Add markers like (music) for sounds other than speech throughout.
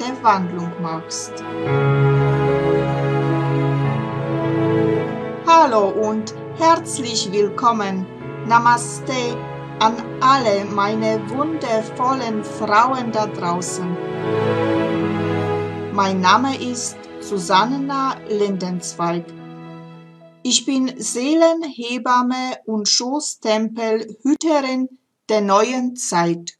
der Wandlung machst. Hallo und herzlich willkommen. Namaste an alle meine wundervollen Frauen da draußen. Mein Name ist Susanna Lindenzweig. Ich bin Seelenhebamme und Schoßtempelhüterin der neuen Zeit.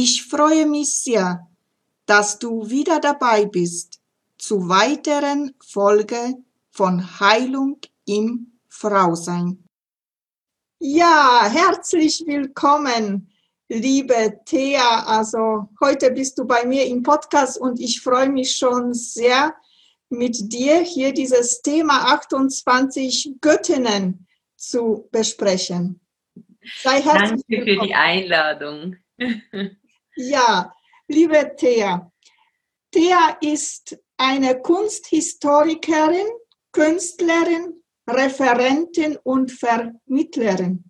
Ich freue mich sehr, dass du wieder dabei bist zu weiteren Folge von Heilung im Frausein. Ja, herzlich willkommen, liebe Thea. Also heute bist du bei mir im Podcast und ich freue mich schon sehr mit dir hier dieses Thema 28 Göttinnen zu besprechen. Sei herzlich Danke willkommen. für die Einladung. (laughs) ja, liebe Thea. Thea ist eine Kunsthistorikerin, Künstlerin, Referentin und Vermittlerin.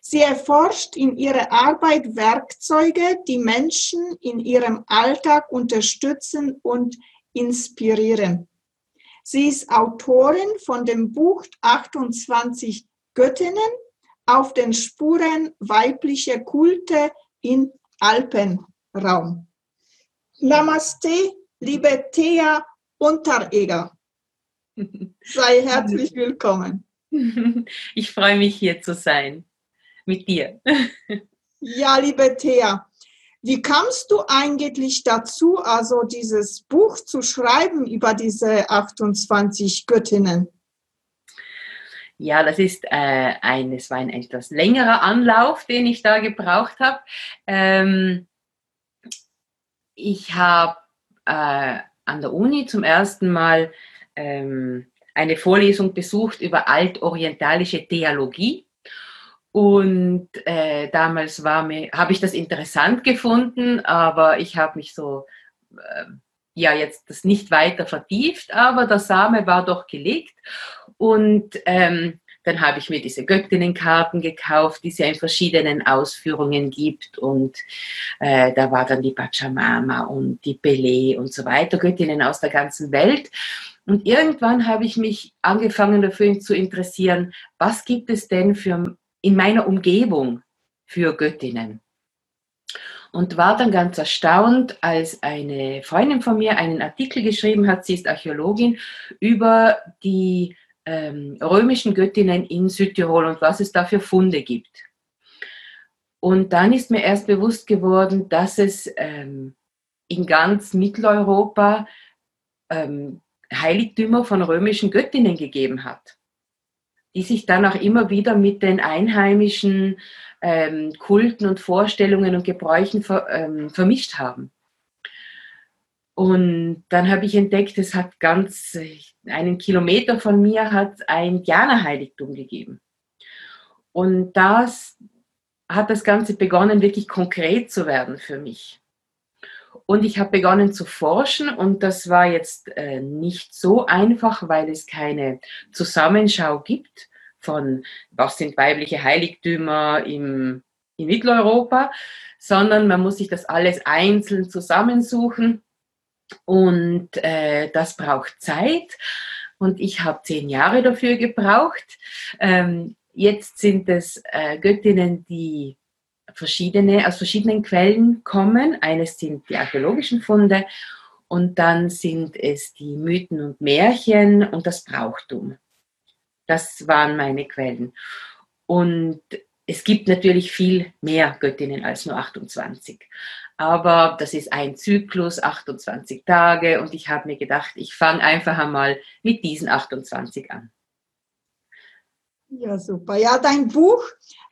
Sie erforscht in ihrer Arbeit Werkzeuge, die Menschen in ihrem Alltag unterstützen und inspirieren. Sie ist Autorin von dem Buch 28 Göttinnen auf den Spuren weiblicher Kulte im Alpenraum. Namaste, liebe Thea Untereger. (laughs) Sei herzlich willkommen. (laughs) Ich freue mich hier zu sein mit dir. (laughs) Ja, liebe Thea, wie kamst du eigentlich dazu, also dieses Buch zu schreiben über diese 28 Göttinnen? Ja, das ist äh, ein, es war ein etwas längerer Anlauf, den ich da gebraucht habe. Ähm, ich habe äh, an der Uni zum ersten Mal ähm, eine Vorlesung besucht über altorientalische Theologie. Und äh, damals habe ich das interessant gefunden, aber ich habe mich so, äh, ja, jetzt das nicht weiter vertieft, aber der Same war doch gelegt. Und ähm, dann habe ich mir diese Göttinnenkarten gekauft, die es ja in verschiedenen Ausführungen gibt. Und äh, da war dann die Pachamama und die Pelé und so weiter, Göttinnen aus der ganzen Welt. Und irgendwann habe ich mich angefangen dafür zu interessieren, was gibt es denn für in meiner Umgebung für Göttinnen. Und war dann ganz erstaunt, als eine Freundin von mir einen Artikel geschrieben hat, sie ist Archäologin, über die ähm, römischen Göttinnen in Südtirol und was es da für Funde gibt. Und dann ist mir erst bewusst geworden, dass es ähm, in ganz Mitteleuropa ähm, Heiligtümer von römischen Göttinnen gegeben hat die sich dann auch immer wieder mit den einheimischen ähm, Kulten und Vorstellungen und Gebräuchen ver, ähm, vermischt haben. Und dann habe ich entdeckt, es hat ganz einen Kilometer von mir hat ein Indianerheiligtum gegeben. Und das hat das Ganze begonnen, wirklich konkret zu werden für mich. Und ich habe begonnen zu forschen und das war jetzt äh, nicht so einfach, weil es keine Zusammenschau gibt von, was sind weibliche Heiligtümer im, in Mitteleuropa, sondern man muss sich das alles einzeln zusammensuchen und äh, das braucht Zeit. Und ich habe zehn Jahre dafür gebraucht. Ähm, jetzt sind es äh, Göttinnen, die verschiedene, aus verschiedenen Quellen kommen. Eines sind die archäologischen Funde und dann sind es die Mythen und Märchen und das Brauchtum. Das waren meine Quellen. Und es gibt natürlich viel mehr Göttinnen als nur 28. Aber das ist ein Zyklus, 28 Tage. Und ich habe mir gedacht, ich fange einfach einmal mit diesen 28 an. Ja, super. Ja, dein Buch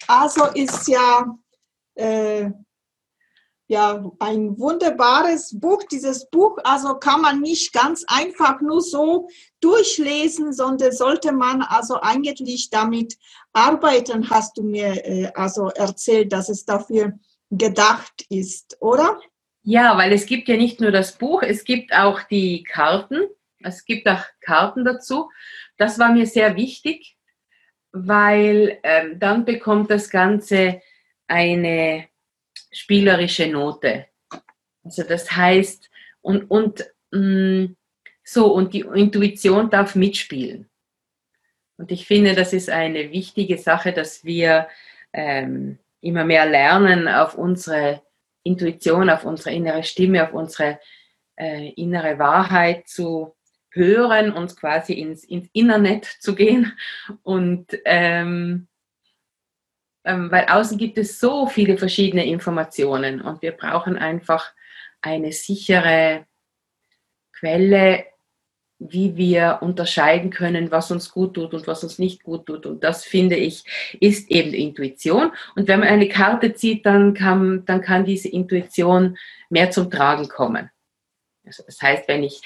also ist ja, äh, ja ein wunderbares Buch. Dieses Buch also kann man nicht ganz einfach nur so durchlesen, sondern sollte man also eigentlich damit arbeiten, hast du mir äh, also erzählt, dass es dafür gedacht ist, oder? Ja, weil es gibt ja nicht nur das Buch, es gibt auch die Karten. Es gibt auch Karten dazu. Das war mir sehr wichtig, weil ähm, dann bekommt das Ganze eine spielerische Note. Also das heißt, und, und mh, mm, so, und die Intuition darf mitspielen. Und ich finde, das ist eine wichtige Sache, dass wir ähm, immer mehr lernen, auf unsere Intuition, auf unsere innere Stimme, auf unsere äh, innere Wahrheit zu hören, uns quasi ins, ins Internet zu gehen. Und ähm, ähm, weil außen gibt es so viele verschiedene Informationen und wir brauchen einfach eine sichere Quelle, wie wir unterscheiden können, was uns gut tut und was uns nicht gut tut. Und das finde ich ist eben Intuition. Und wenn man eine Karte zieht, dann kann, dann kann diese Intuition mehr zum Tragen kommen. Das heißt, wenn ich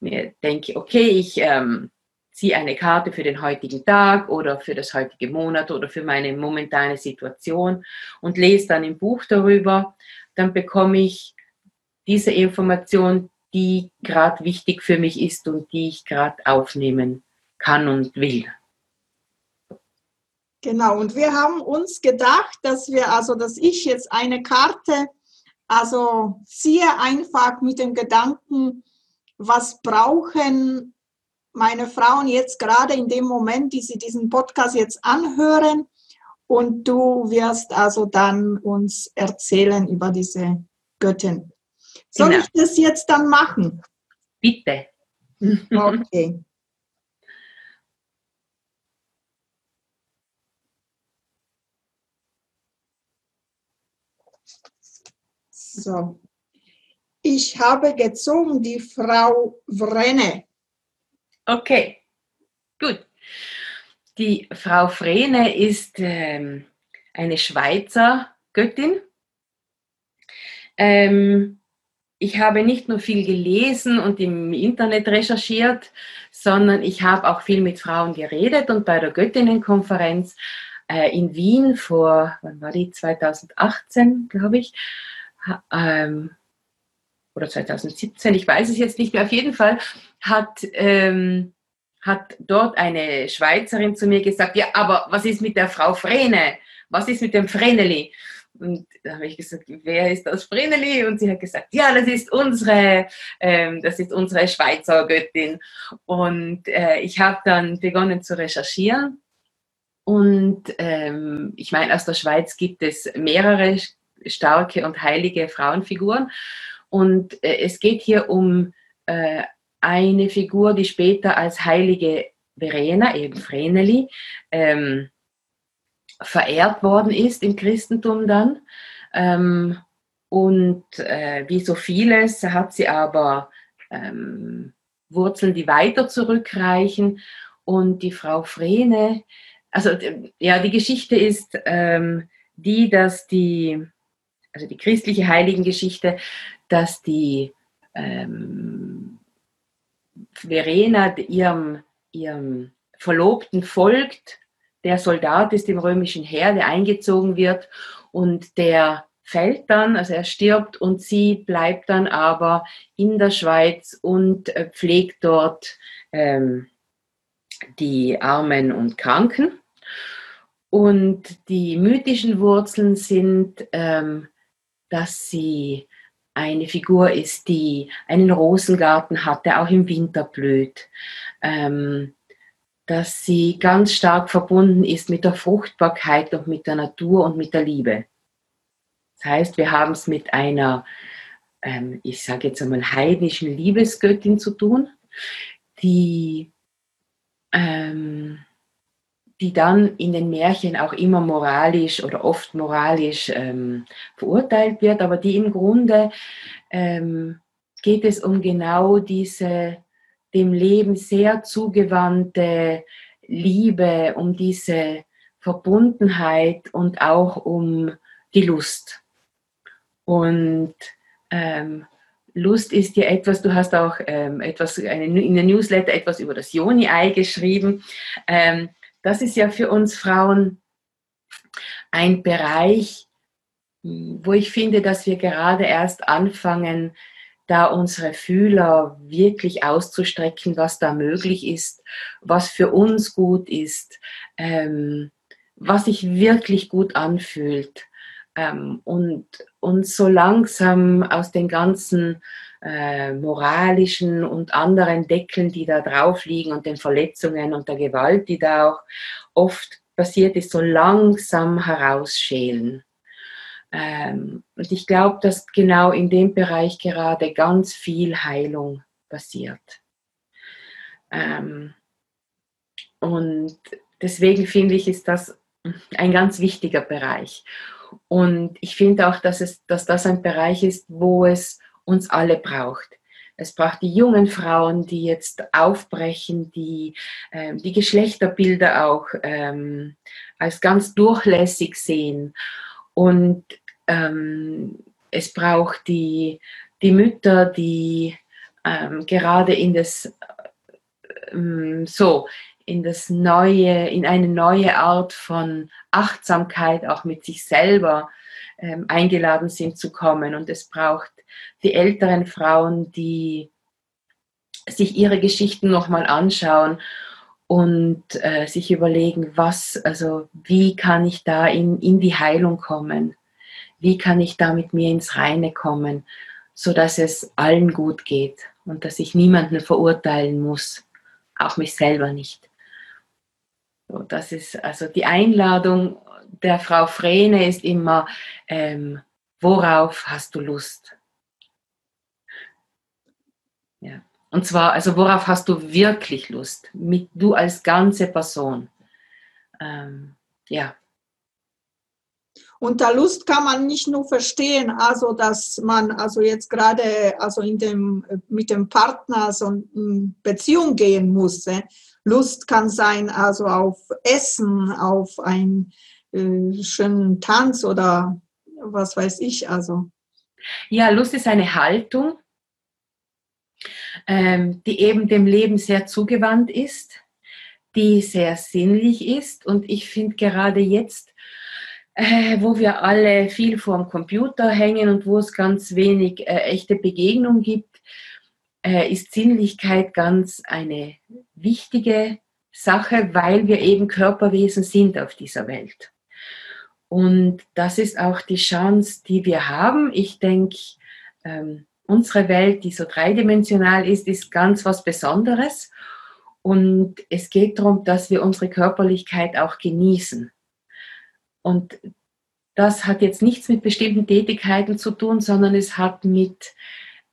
mir denke, okay, ich ähm, ziehe eine Karte für den heutigen Tag oder für das heutige Monat oder für meine momentane Situation und lese dann im Buch darüber, dann bekomme ich diese Information, die gerade wichtig für mich ist und die ich gerade aufnehmen kann und will. Genau, und wir haben uns gedacht, dass wir, also dass ich jetzt eine Karte, also ziehe einfach mit dem Gedanken, was brauchen meine Frauen jetzt gerade in dem Moment, die sie diesen Podcast jetzt anhören. Und du wirst also dann uns erzählen über diese Göttin. Soll genau. ich das jetzt dann machen? Bitte. (laughs) Okay. So. Ich habe gezogen die Frau Vrenne. Okay, gut. Die Frau Vrene ist ähm, eine Schweizer Göttin. Ähm, ich habe nicht nur viel gelesen und im Internet recherchiert, sondern ich habe auch viel mit Frauen geredet und bei der Göttinnenkonferenz äh, in Wien vor, wann war die, 2018, glaube ich, ähm, oder 2017, ich weiß es jetzt nicht mehr, auf jeden Fall hat, ähm, hat dort eine Schweizerin zu mir gesagt, ja, aber was ist mit der Frau Vrene? Was ist mit dem Vreneli? Und da habe ich gesagt, wer ist das Vreneli? Und sie hat gesagt, ja, das ist unsere, ähm, das ist unsere Schweizer Göttin. Und äh, ich habe dann begonnen zu recherchieren. Und ähm, ich meine, aus der Schweiz gibt es mehrere starke und heilige Frauenfiguren. Und äh, es geht hier um äh, eine Figur, die später als heilige Verena, eben Vreneli, ähm, verehrt worden ist im Christentum dann. Ähm, und äh, wie so vieles hat sie aber ähm, Wurzeln, die weiter zurückreichen. Und die Frau Vrene, also ja, die Geschichte ist ähm, die, dass die, also die christliche Heiligengeschichte, dass die ähm, Verena ihrem, ihrem Verlobten folgt, der Soldat ist im römischen Heer, der eingezogen wird und der fällt dann, also er stirbt und sie bleibt dann aber in der Schweiz und äh, pflegt dort ähm, die Armen und Kranken. Und die mythischen Wurzeln sind, ähm, dass sie eine Figur ist, die einen Rosengarten hat, der auch im Winter blüht. Ähm, dass sie ganz stark verbunden ist mit der Fruchtbarkeit und mit der Natur und mit der Liebe. Das heißt, wir haben es mit einer, ähm, ich sage jetzt einmal, heidnischen Liebesgöttin zu tun, die, ähm, die dann in den Märchen auch immer moralisch oder oft moralisch ähm, verurteilt wird, aber die im Grunde ähm, geht es um genau diese dem Leben sehr zugewandte Liebe, um diese Verbundenheit und auch um die Lust. Und ähm, Lust ist ja etwas, du hast auch ähm, etwas in der Newsletter etwas über das Joni-Ei geschrieben. Ähm, das ist ja für uns Frauen ein Bereich, wo ich finde, dass wir gerade erst anfangen, da unsere Fühler wirklich auszustrecken, was da möglich ist, was für uns gut ist, ähm, was sich wirklich gut anfühlt ähm, und uns so langsam aus den ganzen äh, moralischen und anderen Deckeln, die da drauf liegen und den Verletzungen und der Gewalt, die da auch oft passiert ist, so langsam herausschälen. Ähm, und ich glaube, dass genau in dem Bereich gerade ganz viel Heilung passiert. Ähm, und deswegen finde ich, ist das ein ganz wichtiger Bereich. Und ich finde auch, dass, es, dass das ein Bereich ist, wo es uns alle braucht. Es braucht die jungen Frauen, die jetzt aufbrechen, die äh, die Geschlechterbilder auch ähm, als ganz durchlässig sehen und ähm, es braucht die, die Mütter, die ähm, gerade in das ähm, so in das neue, in eine neue Art von Achtsamkeit auch mit sich selber ähm, eingeladen sind zu kommen. Und es braucht die älteren Frauen, die sich ihre Geschichten nochmal anschauen und äh, sich überlegen, was, also wie kann ich da in, in die Heilung kommen? Wie kann ich da mit mir ins Reine kommen, so dass es allen gut geht und dass ich niemanden verurteilen muss, auch mich selber nicht. So, das ist also die Einladung der Frau Frene ist immer, ähm, worauf hast du Lust? Ja. Und zwar, also worauf hast du wirklich Lust? Mit, du als ganze Person. Ähm, ja. Unter Lust kann man nicht nur verstehen, also dass man also jetzt gerade also in dem mit dem Partner so in Beziehung gehen muss. Lust kann sein also auf Essen, auf einen äh, schönen Tanz oder was weiß ich also. Ja, Lust ist eine Haltung, ähm, die eben dem Leben sehr zugewandt ist, die sehr sinnlich ist. Und ich finde gerade jetzt, äh, wo wir alle viel vor dem Computer hängen und wo es ganz wenig äh, echte Begegnung gibt, äh, ist Sinnlichkeit ganz eine wichtige Sache, weil wir eben Körperwesen sind auf dieser Welt. Und das ist auch die Chance, die wir haben. Ich denke, ähm, unsere Welt, die so dreidimensional ist, ist ganz was Besonderes. Und es geht darum, dass wir unsere Körperlichkeit auch genießen. Und das hat jetzt nichts mit bestimmten Tätigkeiten zu tun, sondern es hat mit,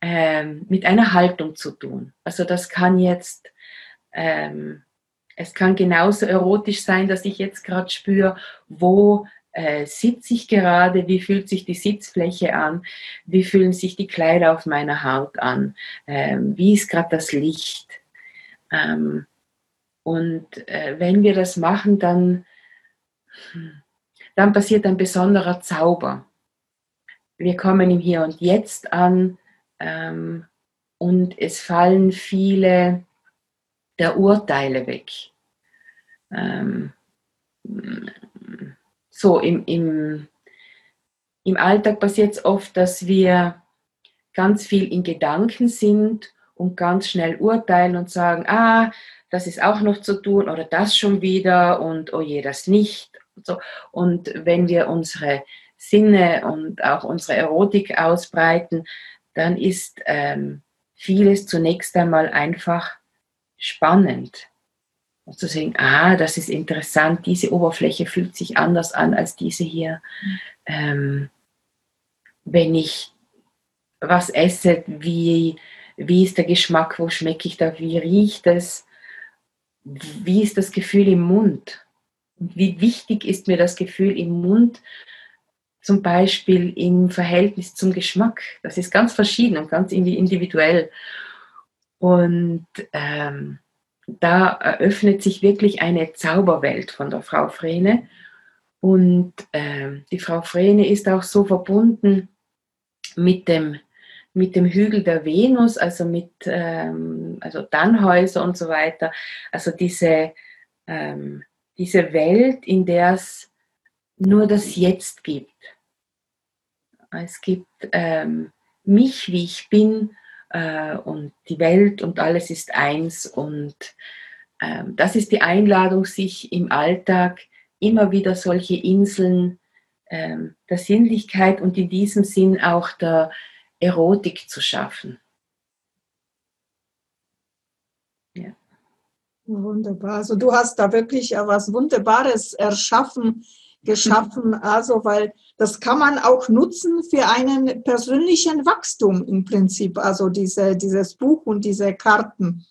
ähm, mit einer Haltung zu tun. Also das kann jetzt, ähm, es kann genauso erotisch sein, dass ich jetzt gerade spüre, wo äh, sitze ich gerade, wie fühlt sich die Sitzfläche an, wie fühlen sich die Kleider auf meiner Haut an, ähm, wie ist gerade das Licht. Ähm, und äh, wenn wir das machen, dann, dann passiert ein besonderer Zauber. Wir kommen im Hier und Jetzt an ähm, und es fallen viele der Urteile weg. So im, im, im Alltag passiert es oft, dass wir ganz viel in Gedanken sind und ganz schnell urteilen und sagen, ah, das ist auch noch zu tun oder das schon wieder und oh je, das nicht. Und, so. und wenn wir unsere Sinne und auch unsere Erotik ausbreiten, dann ist ähm, vieles zunächst einmal einfach spannend. Und zu sehen, ah, das ist interessant, diese Oberfläche fühlt sich anders an als diese hier. Ähm, wenn ich was esse, wie, wie ist der Geschmack, wo schmecke ich da, wie riecht es, wie ist das Gefühl im Mund. Wie wichtig ist mir das Gefühl im Mund, zum Beispiel im Verhältnis zum Geschmack. Das ist ganz verschieden und ganz individuell. Und ähm, da eröffnet sich wirklich eine Zauberwelt von der Frau Frene. Und ähm, die Frau Frene ist auch so verbunden mit dem, mit dem Hügel der Venus, also mit ähm, also Dannhäuser und so weiter. Also diese, ähm, diese Welt, in der es nur das Jetzt gibt. Es gibt ähm, mich, wie ich bin, äh, und die Welt und alles ist eins. Und ähm, das ist die Einladung, sich im Alltag immer wieder solche Inseln ähm, der Sinnlichkeit und in diesem Sinn auch der Erotik zu schaffen. Ja. Wunderbar. Also du hast da wirklich was Wunderbares erschaffen geschaffen. Also, weil das kann man auch nutzen für einen persönlichen Wachstum im Prinzip. Also diese, dieses Buch und diese Karten.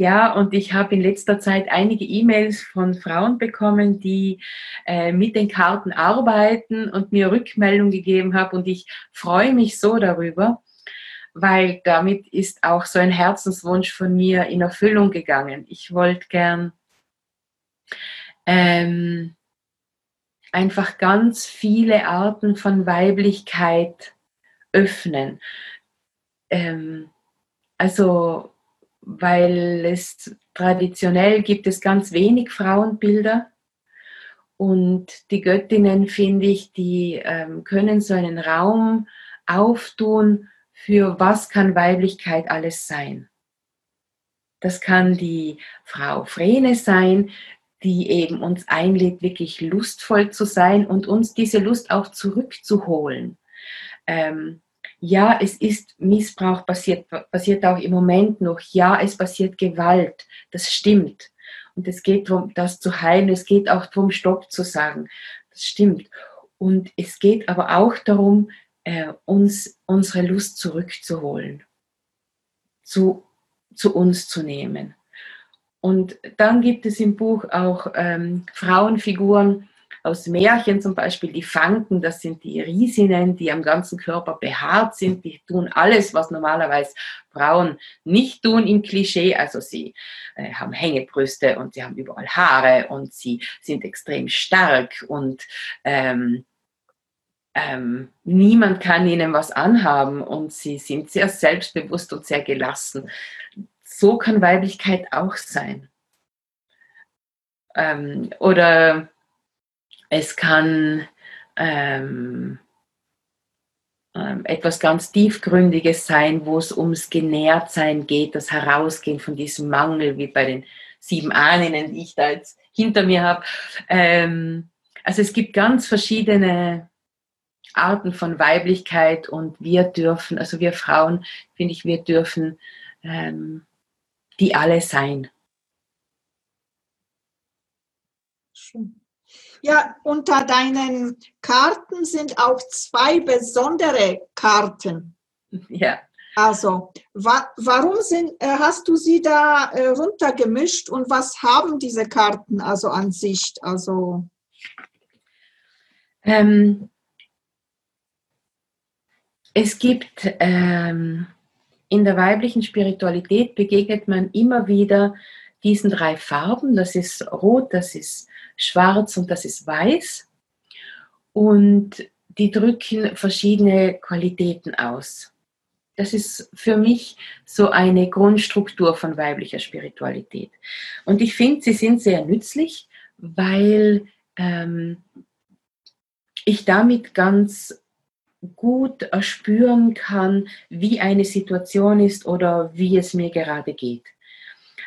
Ja, und ich habe in letzter Zeit einige E-Mails von Frauen bekommen, die äh, mit den Karten arbeiten und mir Rückmeldung gegeben haben. Und ich freue mich so darüber, weil damit ist auch so ein Herzenswunsch von mir in Erfüllung gegangen. Ich wollte gern ähm, einfach ganz viele Arten von Weiblichkeit öffnen. Ähm, also, weil es traditionell gibt es ganz wenig Frauenbilder und die Göttinnen, finde ich, die ähm, können so einen Raum auftun für was kann Weiblichkeit alles sein. Das kann die Frau Vrene sein, die eben uns einlädt, wirklich lustvoll zu sein und uns diese Lust auch zurückzuholen. Ähm, ja, es ist Missbrauch passiert, passiert auch im Moment noch. Ja, es passiert Gewalt. Das stimmt. Und es geht darum, das zu heilen. Es geht auch darum, Stopp zu sagen. Das stimmt. Und es geht aber auch darum, äh, uns unsere Lust zurückzuholen, zu, zu uns zu nehmen. Und dann gibt es im Buch auch ähm, Frauenfiguren aus Märchen, zum Beispiel die Fanken, das sind die Riesinnen, die am ganzen Körper behaart sind, die tun alles, was normalerweise Frauen nicht tun im Klischee. Also sie äh, haben Hängebrüste und sie haben überall Haare und sie sind extrem stark und ähm, ähm, niemand kann ihnen was anhaben und sie sind sehr selbstbewusst und sehr gelassen so kann Weiblichkeit auch sein. Ähm, oder es kann ähm, ähm, etwas ganz Tiefgründiges sein, wo es ums Genährtsein geht, das Herausgehen von diesem Mangel, wie bei den sieben Ahnen, die ich da jetzt hinter mir habe. Ähm, also es gibt ganz verschiedene Arten von Weiblichkeit und wir dürfen, also wir Frauen, finde ich, wir dürfen ähm, die alle sein. Ja, unter deinen Karten sind auch zwei besondere Karten. Ja. Also, wa warum sind, äh, hast du sie da äh, runtergemischt und was haben diese Karten also an sich? Also ähm, es gibt ähm, in der weiblichen Spiritualität begegnet man immer wieder diesen drei Farben. Das ist Rot, das ist Schwarz und das ist Weiß. Und die drücken verschiedene Qualitäten aus. Das ist für mich so eine Grundstruktur von weiblicher Spiritualität. Und ich finde, sie sind sehr nützlich, weil ähm, ich damit ganz gut erspüren kann, wie eine Situation ist oder wie es mir gerade geht.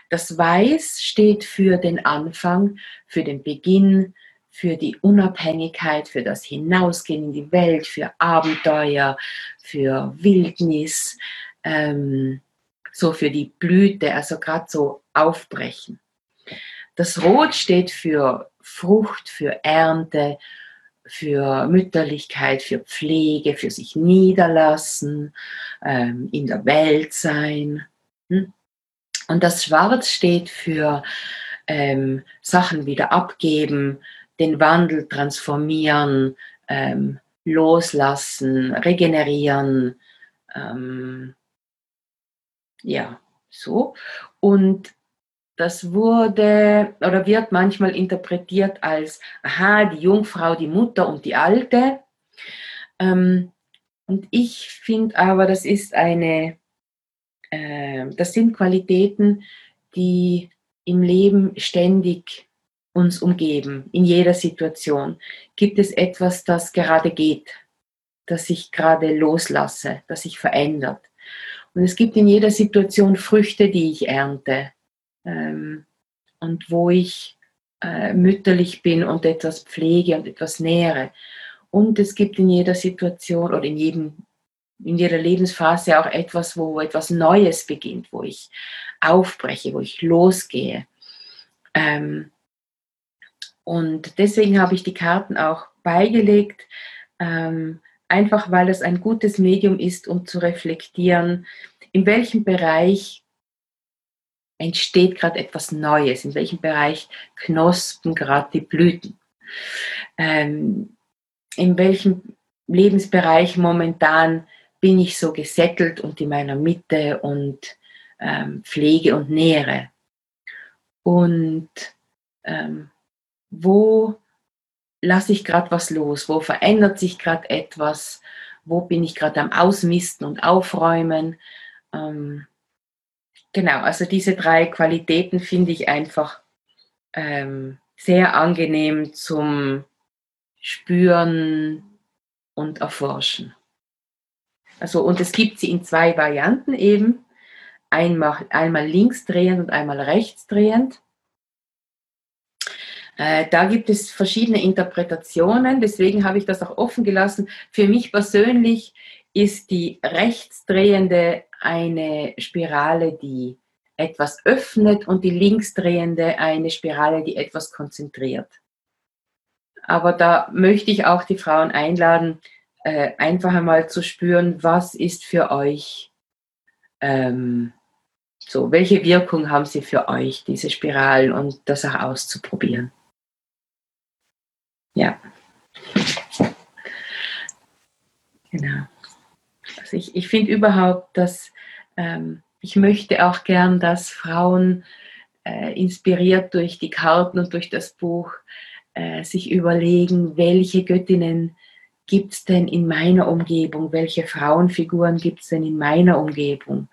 Das Weiß steht für den Anfang, für den Beginn, für die Unabhängigkeit, für das Hinausgehen in die Welt, für Abenteuer, für Wildnis, ähm, so für die Blüte, also gerade so aufbrechen. Das Rot steht für Frucht, für Ernte, für Mütterlichkeit, für Pflege, für sich niederlassen, ähm, in der Welt sein. Hm? Und das Schwarz steht für ähm, Sachen wieder abgeben, den Wandel transformieren, ähm, loslassen, regenerieren. Ähm, ja, so. Und das wurde oder wird manchmal interpretiert als, aha, die Jungfrau, die Mutter und die Alte. Ähm, und ich finde aber, das ist eine, äh, das sind Qualitäten, die im Leben ständig uns umgeben, in jeder Situation. Gibt es etwas, das gerade geht, das ich gerade loslasse, das sich verändert? Und es gibt in jeder Situation Früchte, die ich ernte ähm, und wo ich äh, mütterlich bin und etwas pflege und etwas nähere. Und es gibt in jeder Situation oder in, jedem, in jeder Lebensphase auch etwas, wo etwas Neues beginnt, wo ich aufbreche, wo ich losgehe. Ähm, und deswegen habe ich die Karten auch beigelegt, ähm, einfach weil es ein gutes Medium ist, um zu reflektieren, in welchem Bereich entsteht gerade etwas Neues, in welchem Bereich knospen gerade die Blüten, ähm, in welchem Lebensbereich momentan bin ich so gesettelt und in meiner Mitte und ähm, pflege und nähere. Und ähm, wo lasse ich gerade was los, wo verändert sich gerade etwas, wo bin ich gerade am Ausmisten und Aufräumen. Ähm, Genau, also diese drei Qualitäten finde ich einfach ähm, sehr angenehm zum Spüren und Erforschen. Also, und es gibt sie in zwei Varianten eben. Einmal, einmal linksdrehend und einmal rechtsdrehend. Äh, da gibt es verschiedene Interpretationen, deswegen habe ich das auch offen gelassen. Für mich persönlich ist die rechtsdrehende eine Spirale, die etwas öffnet und die linksdrehende eine Spirale, die etwas konzentriert. Aber da möchte ich auch die Frauen einladen, äh, einfach einmal zu spüren, was ist für euch ähm, so, welche Wirkung haben sie für euch, diese Spiralen, und das auch auszuprobieren. Ja. Genau. Also ich, ich finde überhaupt, dass ich möchte auch gern, dass Frauen äh, inspiriert durch die Karten und durch das Buch äh, sich überlegen, welche Göttinnen gibt es denn in meiner Umgebung, welche Frauenfiguren gibt es denn in meiner Umgebung.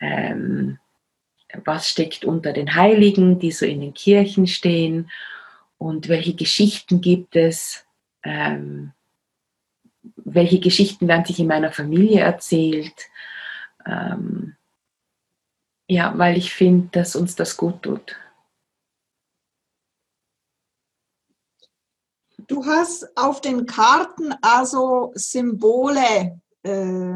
Ähm, was steckt unter den Heiligen, die so in den Kirchen stehen und welche Geschichten gibt es, ähm, welche Geschichten werden sich in meiner Familie erzählt. Ähm, ja, weil ich finde, dass uns das gut tut. Du hast auf den Karten also Symbole äh,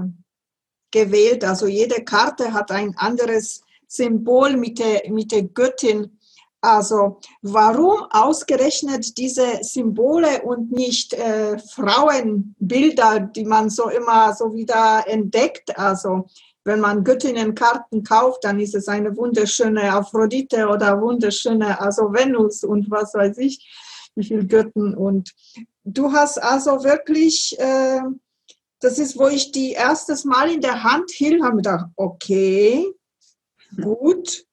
gewählt. Also jede Karte hat ein anderes Symbol mit der, mit der Göttin also warum ausgerechnet diese Symbole und nicht äh, Frauenbilder, die man so immer so wieder entdeckt? Also wenn man Göttinnenkarten kauft, dann ist es eine wunderschöne Aphrodite oder wunderschöne also Venus und was weiß ich, wie viele Götten. Und du hast also wirklich, äh, das ist, wo ich die erstes Mal in der Hand hielt, habe gedacht, okay, gut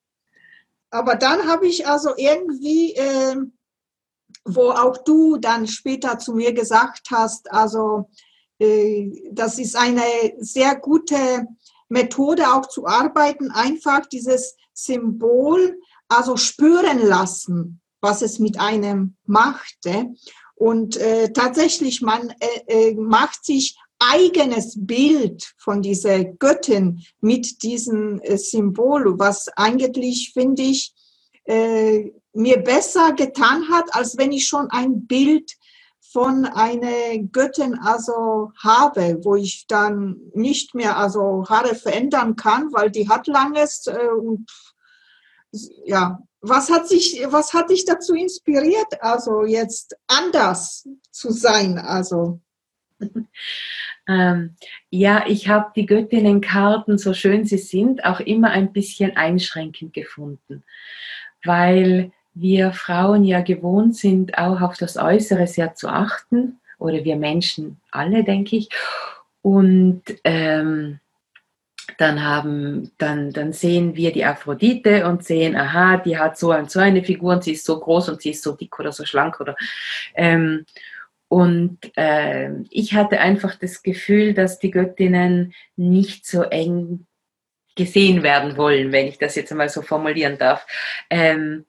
aber dann habe ich also irgendwie, äh, wo auch du dann später zu mir gesagt hast, also äh, das ist eine sehr gute Methode auch zu arbeiten, einfach dieses Symbol, also spüren lassen, was es mit einem machte. Und äh, tatsächlich, man äh, äh, macht sich eigenes Bild von dieser Göttin mit diesem äh, Symbol, was eigentlich, finde ich, äh, mir besser getan hat, als wenn ich schon ein Bild von einer Göttin also habe, wo ich dann nicht mehr also Haare verändern kann, weil die hat langes äh, ja, was hat sich, was hat dich dazu inspiriert, also jetzt anders zu sein? Also (laughs) ähm, ja, ich habe die Göttinnenkarten, so schön sie sind, auch immer ein bisschen einschränkend gefunden, weil wir Frauen ja gewohnt sind, auch auf das Äußere sehr zu achten, oder wir Menschen alle, denke ich. Und ähm, dann haben, dann, dann sehen wir die Aphrodite und sehen, aha, die hat so und so eine Figur und sie ist so groß und sie ist so dick oder so schlank oder ähm, und äh, ich hatte einfach das Gefühl, dass die Göttinnen nicht so eng gesehen werden wollen, wenn ich das jetzt einmal so formulieren darf. Ähm,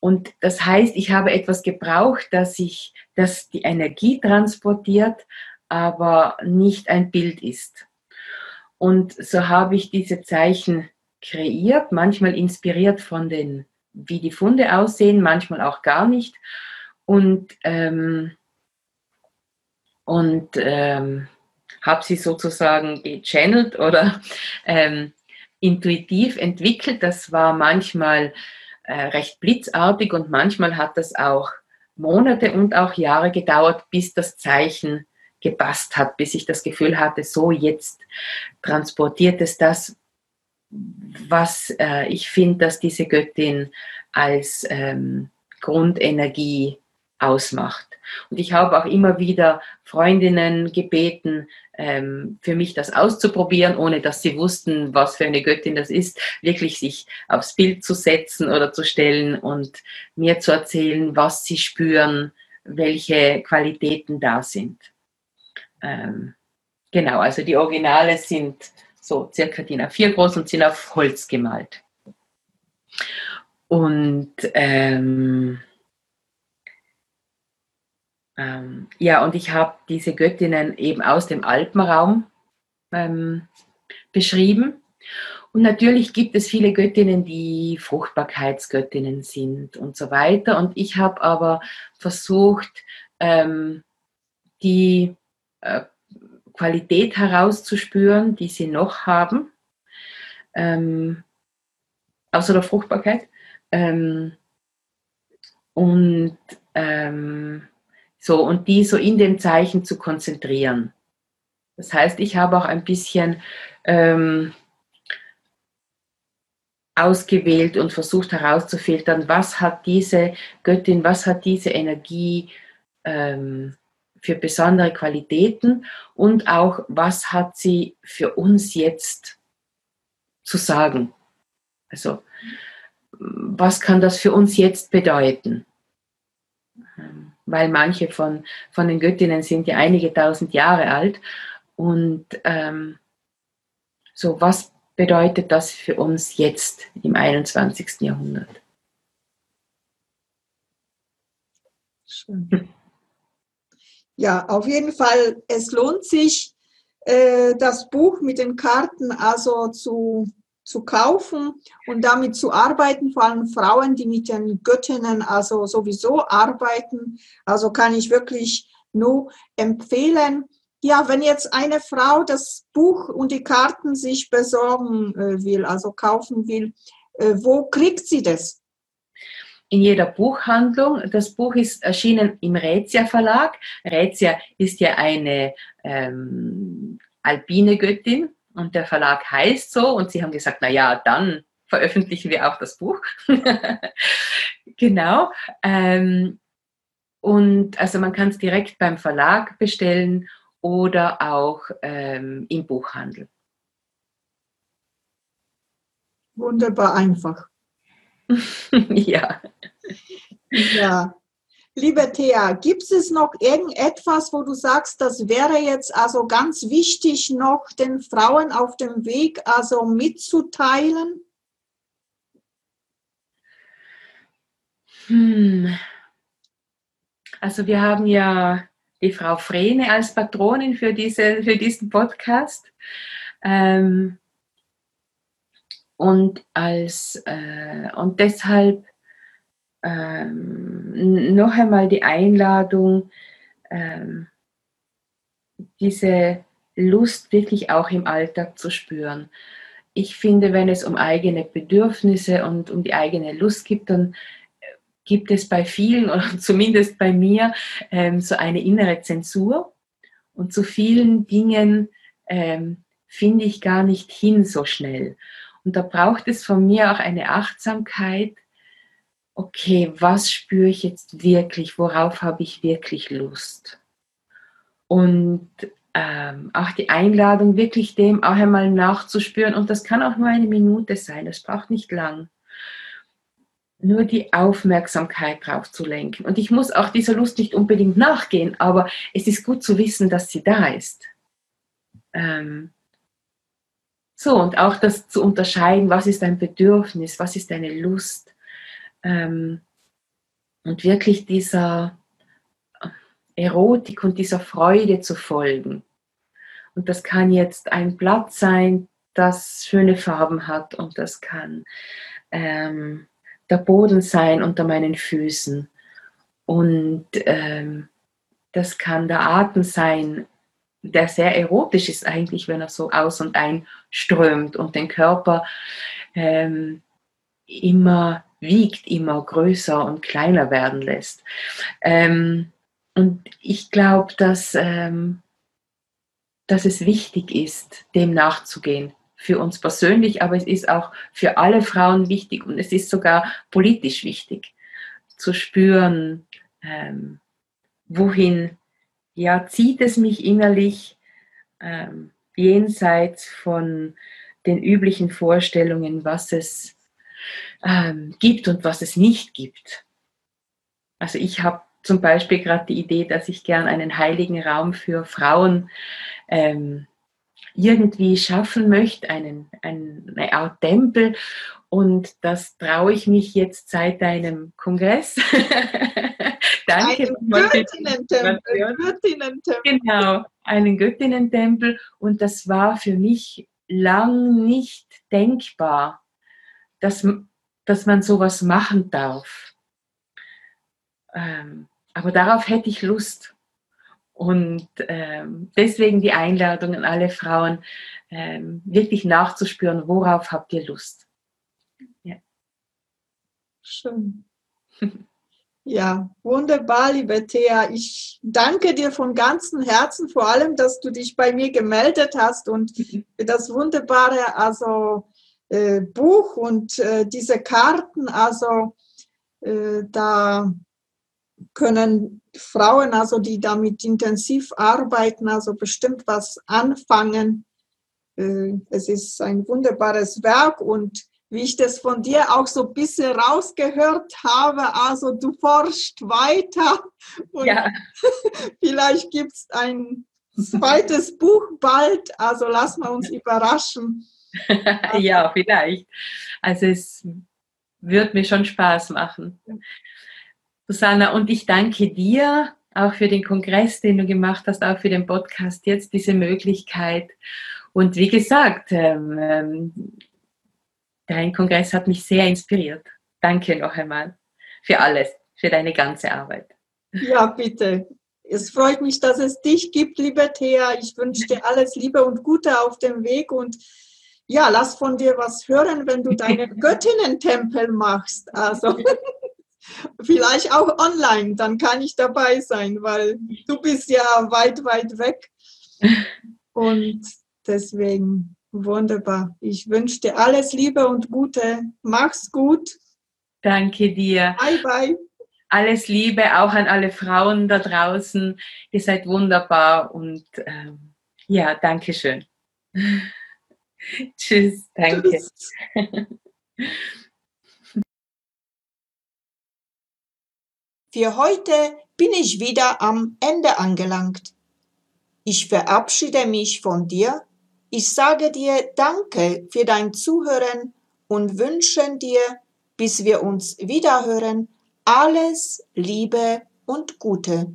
und das heißt, ich habe etwas gebraucht, dass ich, dass die Energie transportiert, aber nicht ein Bild ist. Und so habe ich diese Zeichen kreiert, manchmal inspiriert von den, wie die Funde aussehen, manchmal auch gar nicht. Und, ähm, und ähm, habe sie sozusagen gechannelt oder ähm, intuitiv entwickelt. Das war manchmal äh, recht blitzartig und manchmal hat das auch Monate und auch Jahre gedauert, bis das Zeichen gepasst hat, bis ich das Gefühl hatte, so jetzt transportiert es das, was äh, ich finde, dass diese Göttin als ähm, Grundenergie ausmacht. Und ich habe auch immer wieder Freundinnen gebeten, ähm, für mich das auszuprobieren, ohne dass sie wussten, was für eine Göttin das ist, wirklich sich aufs Bild zu setzen oder zu stellen und mir zu erzählen, was sie spüren, welche Qualitäten da sind. Ähm, genau, also die Originale sind so circa DIN A4 groß und sind auf Holz gemalt. Und ähm, ähm, ja, und ich habe diese Göttinnen eben aus dem Alpenraum ähm, beschrieben. Und natürlich gibt es viele Göttinnen, die Fruchtbarkeitsgöttinnen sind und so weiter. Und ich habe aber versucht, ähm, die äh, Qualität herauszuspüren, die sie noch haben, ähm, außer der Fruchtbarkeit. Ähm, und ähm, so, und die so in dem Zeichen zu konzentrieren. Das heißt, ich habe auch ein bisschen ähm, ausgewählt und versucht herauszufiltern, was hat diese Göttin, was hat diese Energie ähm, für besondere Qualitäten und auch, was hat sie für uns jetzt zu sagen. Also, was kann das für uns jetzt bedeuten? Weil manche von, von den Göttinnen sind ja einige tausend Jahre alt. Und ähm, so, was bedeutet das für uns jetzt im 21. Jahrhundert? Schön. Ja, auf jeden Fall, es lohnt sich, äh, das Buch mit den Karten also zu zu kaufen und damit zu arbeiten, vor allem Frauen, die mit den Göttinnen also sowieso arbeiten. Also kann ich wirklich nur empfehlen. Ja, wenn jetzt eine Frau das Buch und die Karten sich besorgen äh, will, also kaufen will, äh, wo kriegt sie das? in jeder Buchhandlung. Das Buch ist erschienen im Rätia Verlag. Rätia ist ja eine ähm, alpine Göttin, und der Verlag heißt so und sie haben gesagt, na ja, dann veröffentlichen wir auch das Buch. (laughs) genau. Ähm, und also man kann es direkt beim Verlag bestellen oder auch ähm, im Buchhandel. Wunderbar einfach. (laughs) ja. Ja. Liebe Thea, gibt es noch irgendetwas, wo du sagst, das wäre jetzt also ganz wichtig, noch den Frauen auf dem Weg also mitzuteilen? Hm. Also wir haben ja die Frau Frene als Patronin für, diese, für diesen Podcast. Ähm, und, als, äh, und deshalb ähm, noch einmal die Einladung, ähm, diese Lust wirklich auch im Alltag zu spüren. ich finde, wenn es um eigene Bedürfnisse und um die eigene Lust geht, dann äh, gibt es bei vielen oder (laughs) zumindest bei mir ähm, so eine innere Zensur. Und zu vielen Dingen ähm, finde ich gar nicht hin so schnell. Und da braucht es von mir auch eine Achtsamkeit. Okay, was spüre ich jetzt wirklich? Worauf habe ich wirklich Lust? Und ähm, auch die Einladung, wirklich dem auch einmal nachzuspüren. Und das kann auch nur eine Minute sein, das braucht nicht lang. Nur die Aufmerksamkeit drauf zu lenken. Und ich muss auch dieser Lust nicht unbedingt nachgehen, aber es ist gut zu wissen, dass sie da ist. Ähm, so, und auch das zu unterscheiden, was ist ein Bedürfnis, was ist eine Lust. Ähm, und wirklich dieser, Erotik und dieser Freude zu folgen. Und das kann jetzt ein Blatt sein, das schöne Farben hat und das kann ähm, der Boden sein unter meinen Füßen und ähm, das kann der Atem sein, der sehr erotisch ist eigentlich, wenn er so aus und ein strömt und den Körper ähm, immer wiegt, immer größer und kleiner werden lässt. Ähm, und ich glaube, dass, ähm, dass es wichtig ist, dem nachzugehen. Für uns persönlich, aber es ist auch für alle Frauen wichtig und es ist sogar politisch wichtig, zu spüren, ähm, wohin ja, zieht es mich innerlich ähm, jenseits von den üblichen Vorstellungen, was es ähm, gibt und was es nicht gibt. Also ich habe zum Beispiel gerade die Idee, dass ich gern einen heiligen Raum für Frauen ähm, irgendwie schaffen möchte, einen, einen, eine Art Tempel. Und das traue ich mich jetzt seit deinem Kongress. (laughs) Danke. Einen Göttinnen-Tempel. Göttinnen-Tempel. Genau, einen Göttinnen-Tempel. Und das war für mich lang nicht denkbar, dass, dass man sowas machen darf. Ähm, aber darauf hätte ich Lust. Und ähm, deswegen die Einladung an alle Frauen, ähm, wirklich nachzuspüren, worauf habt ihr Lust. Ja. Schön. (laughs) Ja, wunderbar, liebe Thea. Ich danke dir von ganzem Herzen, vor allem, dass du dich bei mir gemeldet hast und (laughs) das wunderbare also, äh, Buch und äh, diese Karten. Also äh, da können Frauen, also die damit intensiv arbeiten, also bestimmt was anfangen. Äh, es ist ein wunderbares Werk und wie ich das von dir auch so ein bisschen rausgehört habe, also du forschst weiter (laughs) und ja. (laughs) vielleicht gibt es ein zweites Buch bald, also lassen wir uns überraschen. (laughs) ja, vielleicht. Also es wird mir schon Spaß machen. Susanna, und ich danke dir auch für den Kongress, den du gemacht hast, auch für den Podcast, jetzt diese Möglichkeit. Und wie gesagt, ähm, ähm, dein Kongress hat mich sehr inspiriert. Danke noch einmal für alles, für deine ganze Arbeit. Ja, bitte. Es freut mich, dass es dich gibt, liebe Thea. Ich wünsche dir alles Liebe und Gute auf dem Weg und ja, lass von dir was hören, wenn du deinen (laughs) Göttinnen-Tempel machst. Also (laughs) Vielleicht auch online, dann kann ich dabei sein, weil du bist ja weit, weit weg. Und deswegen wunderbar. Ich wünsche dir alles Liebe und Gute. Mach's gut. Danke dir. Bye, bye. Alles Liebe auch an alle Frauen da draußen. Ihr seid wunderbar und ähm, ja, danke schön. (laughs) Tschüss, danke. Tschüss. (laughs) Für heute bin ich wieder am Ende angelangt. Ich verabschiede mich von dir. Ich sage dir Danke für dein Zuhören und wünsche dir, bis wir uns wiederhören, alles Liebe und Gute.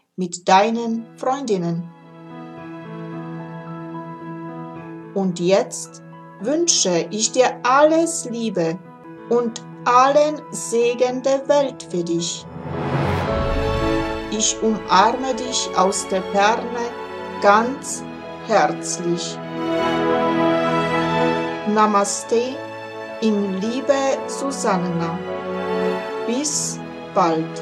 mit deinen Freundinnen. Und jetzt wünsche ich dir alles Liebe und allen Segen der Welt für dich. Ich umarme dich aus der Ferne ganz herzlich. Namaste in Liebe Susanna. Bis bald.